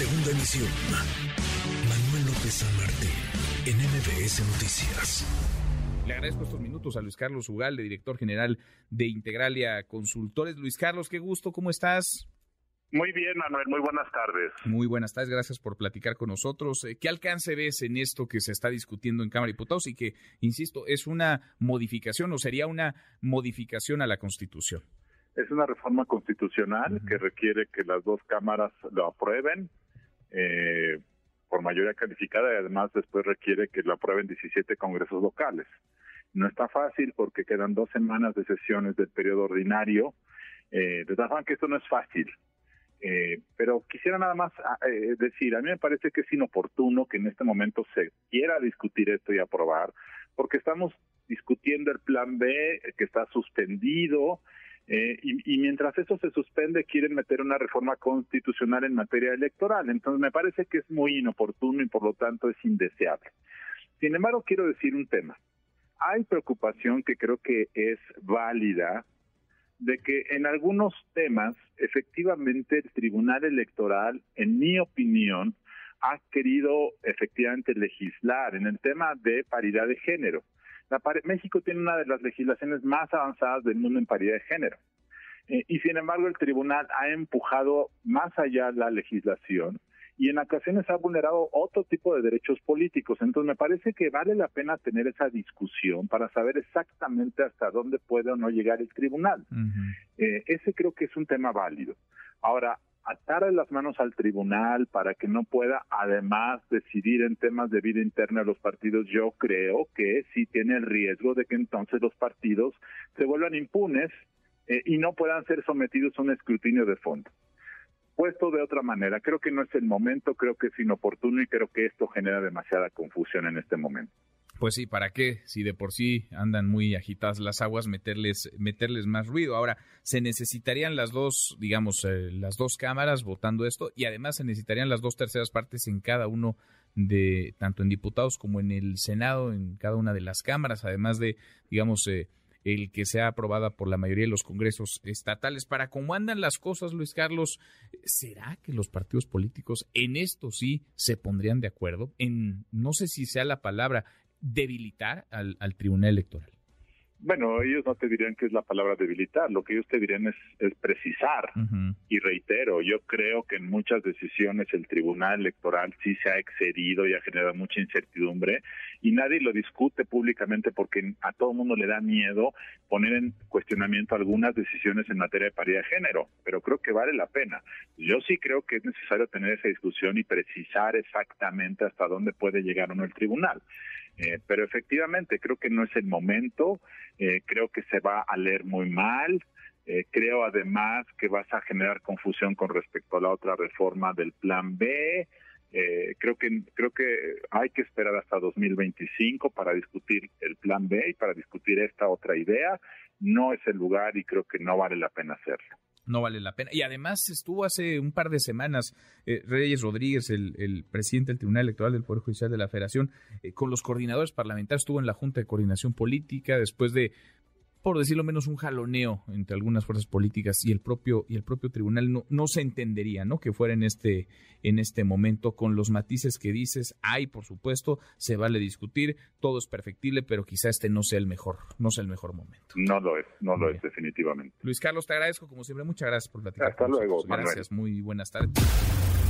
Segunda emisión. Manuel López San Martín, en MBS Noticias. Le agradezco estos minutos a Luis Carlos Ugalde, director general de Integralia Consultores. Luis Carlos, qué gusto, ¿cómo estás? Muy bien, Manuel, muy buenas tardes. Muy buenas tardes, gracias por platicar con nosotros. Eh, ¿Qué alcance ves en esto que se está discutiendo en Cámara de Diputados y que, insisto, es una modificación o sería una modificación a la Constitución? Es una reforma constitucional que requiere que las dos cámaras lo aprueben eh, por mayoría calificada y además después requiere que lo aprueben 17 congresos locales. No está fácil porque quedan dos semanas de sesiones del periodo ordinario. Eh, de tal que esto no es fácil. Eh, pero quisiera nada más ah, eh, decir, a mí me parece que es inoportuno que en este momento se quiera discutir esto y aprobar, porque estamos discutiendo el plan B que está suspendido eh, y, y, mientras eso se suspende quieren meter una reforma constitucional en materia electoral. Entonces me parece que es muy inoportuno y por lo tanto es indeseable. Sin embargo, quiero decir un tema. Hay preocupación que creo que es válida de que en algunos temas, efectivamente, el Tribunal Electoral, en mi opinión, ha querido efectivamente legislar en el tema de paridad de género. La, México tiene una de las legislaciones más avanzadas del mundo en paridad de género. Eh, y sin embargo, el tribunal ha empujado más allá la legislación y en ocasiones ha vulnerado otro tipo de derechos políticos. Entonces me parece que vale la pena tener esa discusión para saber exactamente hasta dónde puede o no llegar el tribunal. eh, ese creo que es un tema válido. Ahora, atar las manos al tribunal para que no pueda además decidir en temas de vida interna de los partidos, yo creo que sí tiene el riesgo de que entonces los partidos se vuelvan impunes eh, y no puedan ser sometidos a un escrutinio de fondo puesto de otra manera. Creo que no es el momento, creo que es inoportuno y creo que esto genera demasiada confusión en este momento. Pues sí, ¿para qué? Si de por sí andan muy agitadas las aguas, meterles, meterles más ruido. Ahora, se necesitarían las dos, digamos, eh, las dos cámaras votando esto y además se necesitarían las dos terceras partes en cada uno de, tanto en diputados como en el Senado, en cada una de las cámaras, además de, digamos, eh, el que sea aprobada por la mayoría de los congresos estatales. Para cómo andan las cosas, Luis Carlos, ¿será que los partidos políticos en esto sí se pondrían de acuerdo? En, no sé si sea la palabra, debilitar al, al Tribunal Electoral. Bueno, ellos no te dirían que es la palabra debilitar, lo que ellos te dirían es, es precisar. Uh -huh. Y reitero, yo creo que en muchas decisiones el Tribunal Electoral sí se ha excedido y ha generado mucha incertidumbre y nadie lo discute públicamente porque a todo mundo le da miedo poner en cuestionamiento algunas decisiones en materia de paridad de género, pero creo que vale la pena. Yo sí creo que es necesario tener esa discusión y precisar exactamente hasta dónde puede llegar o no el tribunal. Eh, pero efectivamente creo que no es el momento, eh, creo que se va a leer muy mal, eh, creo además que vas a generar confusión con respecto a la otra reforma del plan B, creo que creo que hay que esperar hasta 2025 para discutir el plan B y para discutir esta otra idea, no es el lugar y creo que no vale la pena hacerlo no vale la pena. Y además estuvo hace un par de semanas eh, Reyes Rodríguez, el, el, presidente del Tribunal Electoral del Poder Judicial de la Federación, eh, con los coordinadores parlamentarios, estuvo en la Junta de Coordinación Política después de por decirlo menos, un jaloneo entre algunas fuerzas políticas y el propio y el propio tribunal no, no se entendería, ¿no? Que fuera en este en este momento con los matices que dices, hay, por supuesto, se vale discutir, todo es perfectible, pero quizá este no sea el mejor, no sea el mejor momento. No lo es, no lo es definitivamente. Luis Carlos, te agradezco como siempre, muchas gracias por platicar. Hasta luego, Gracias, Manuel. muy buenas tardes.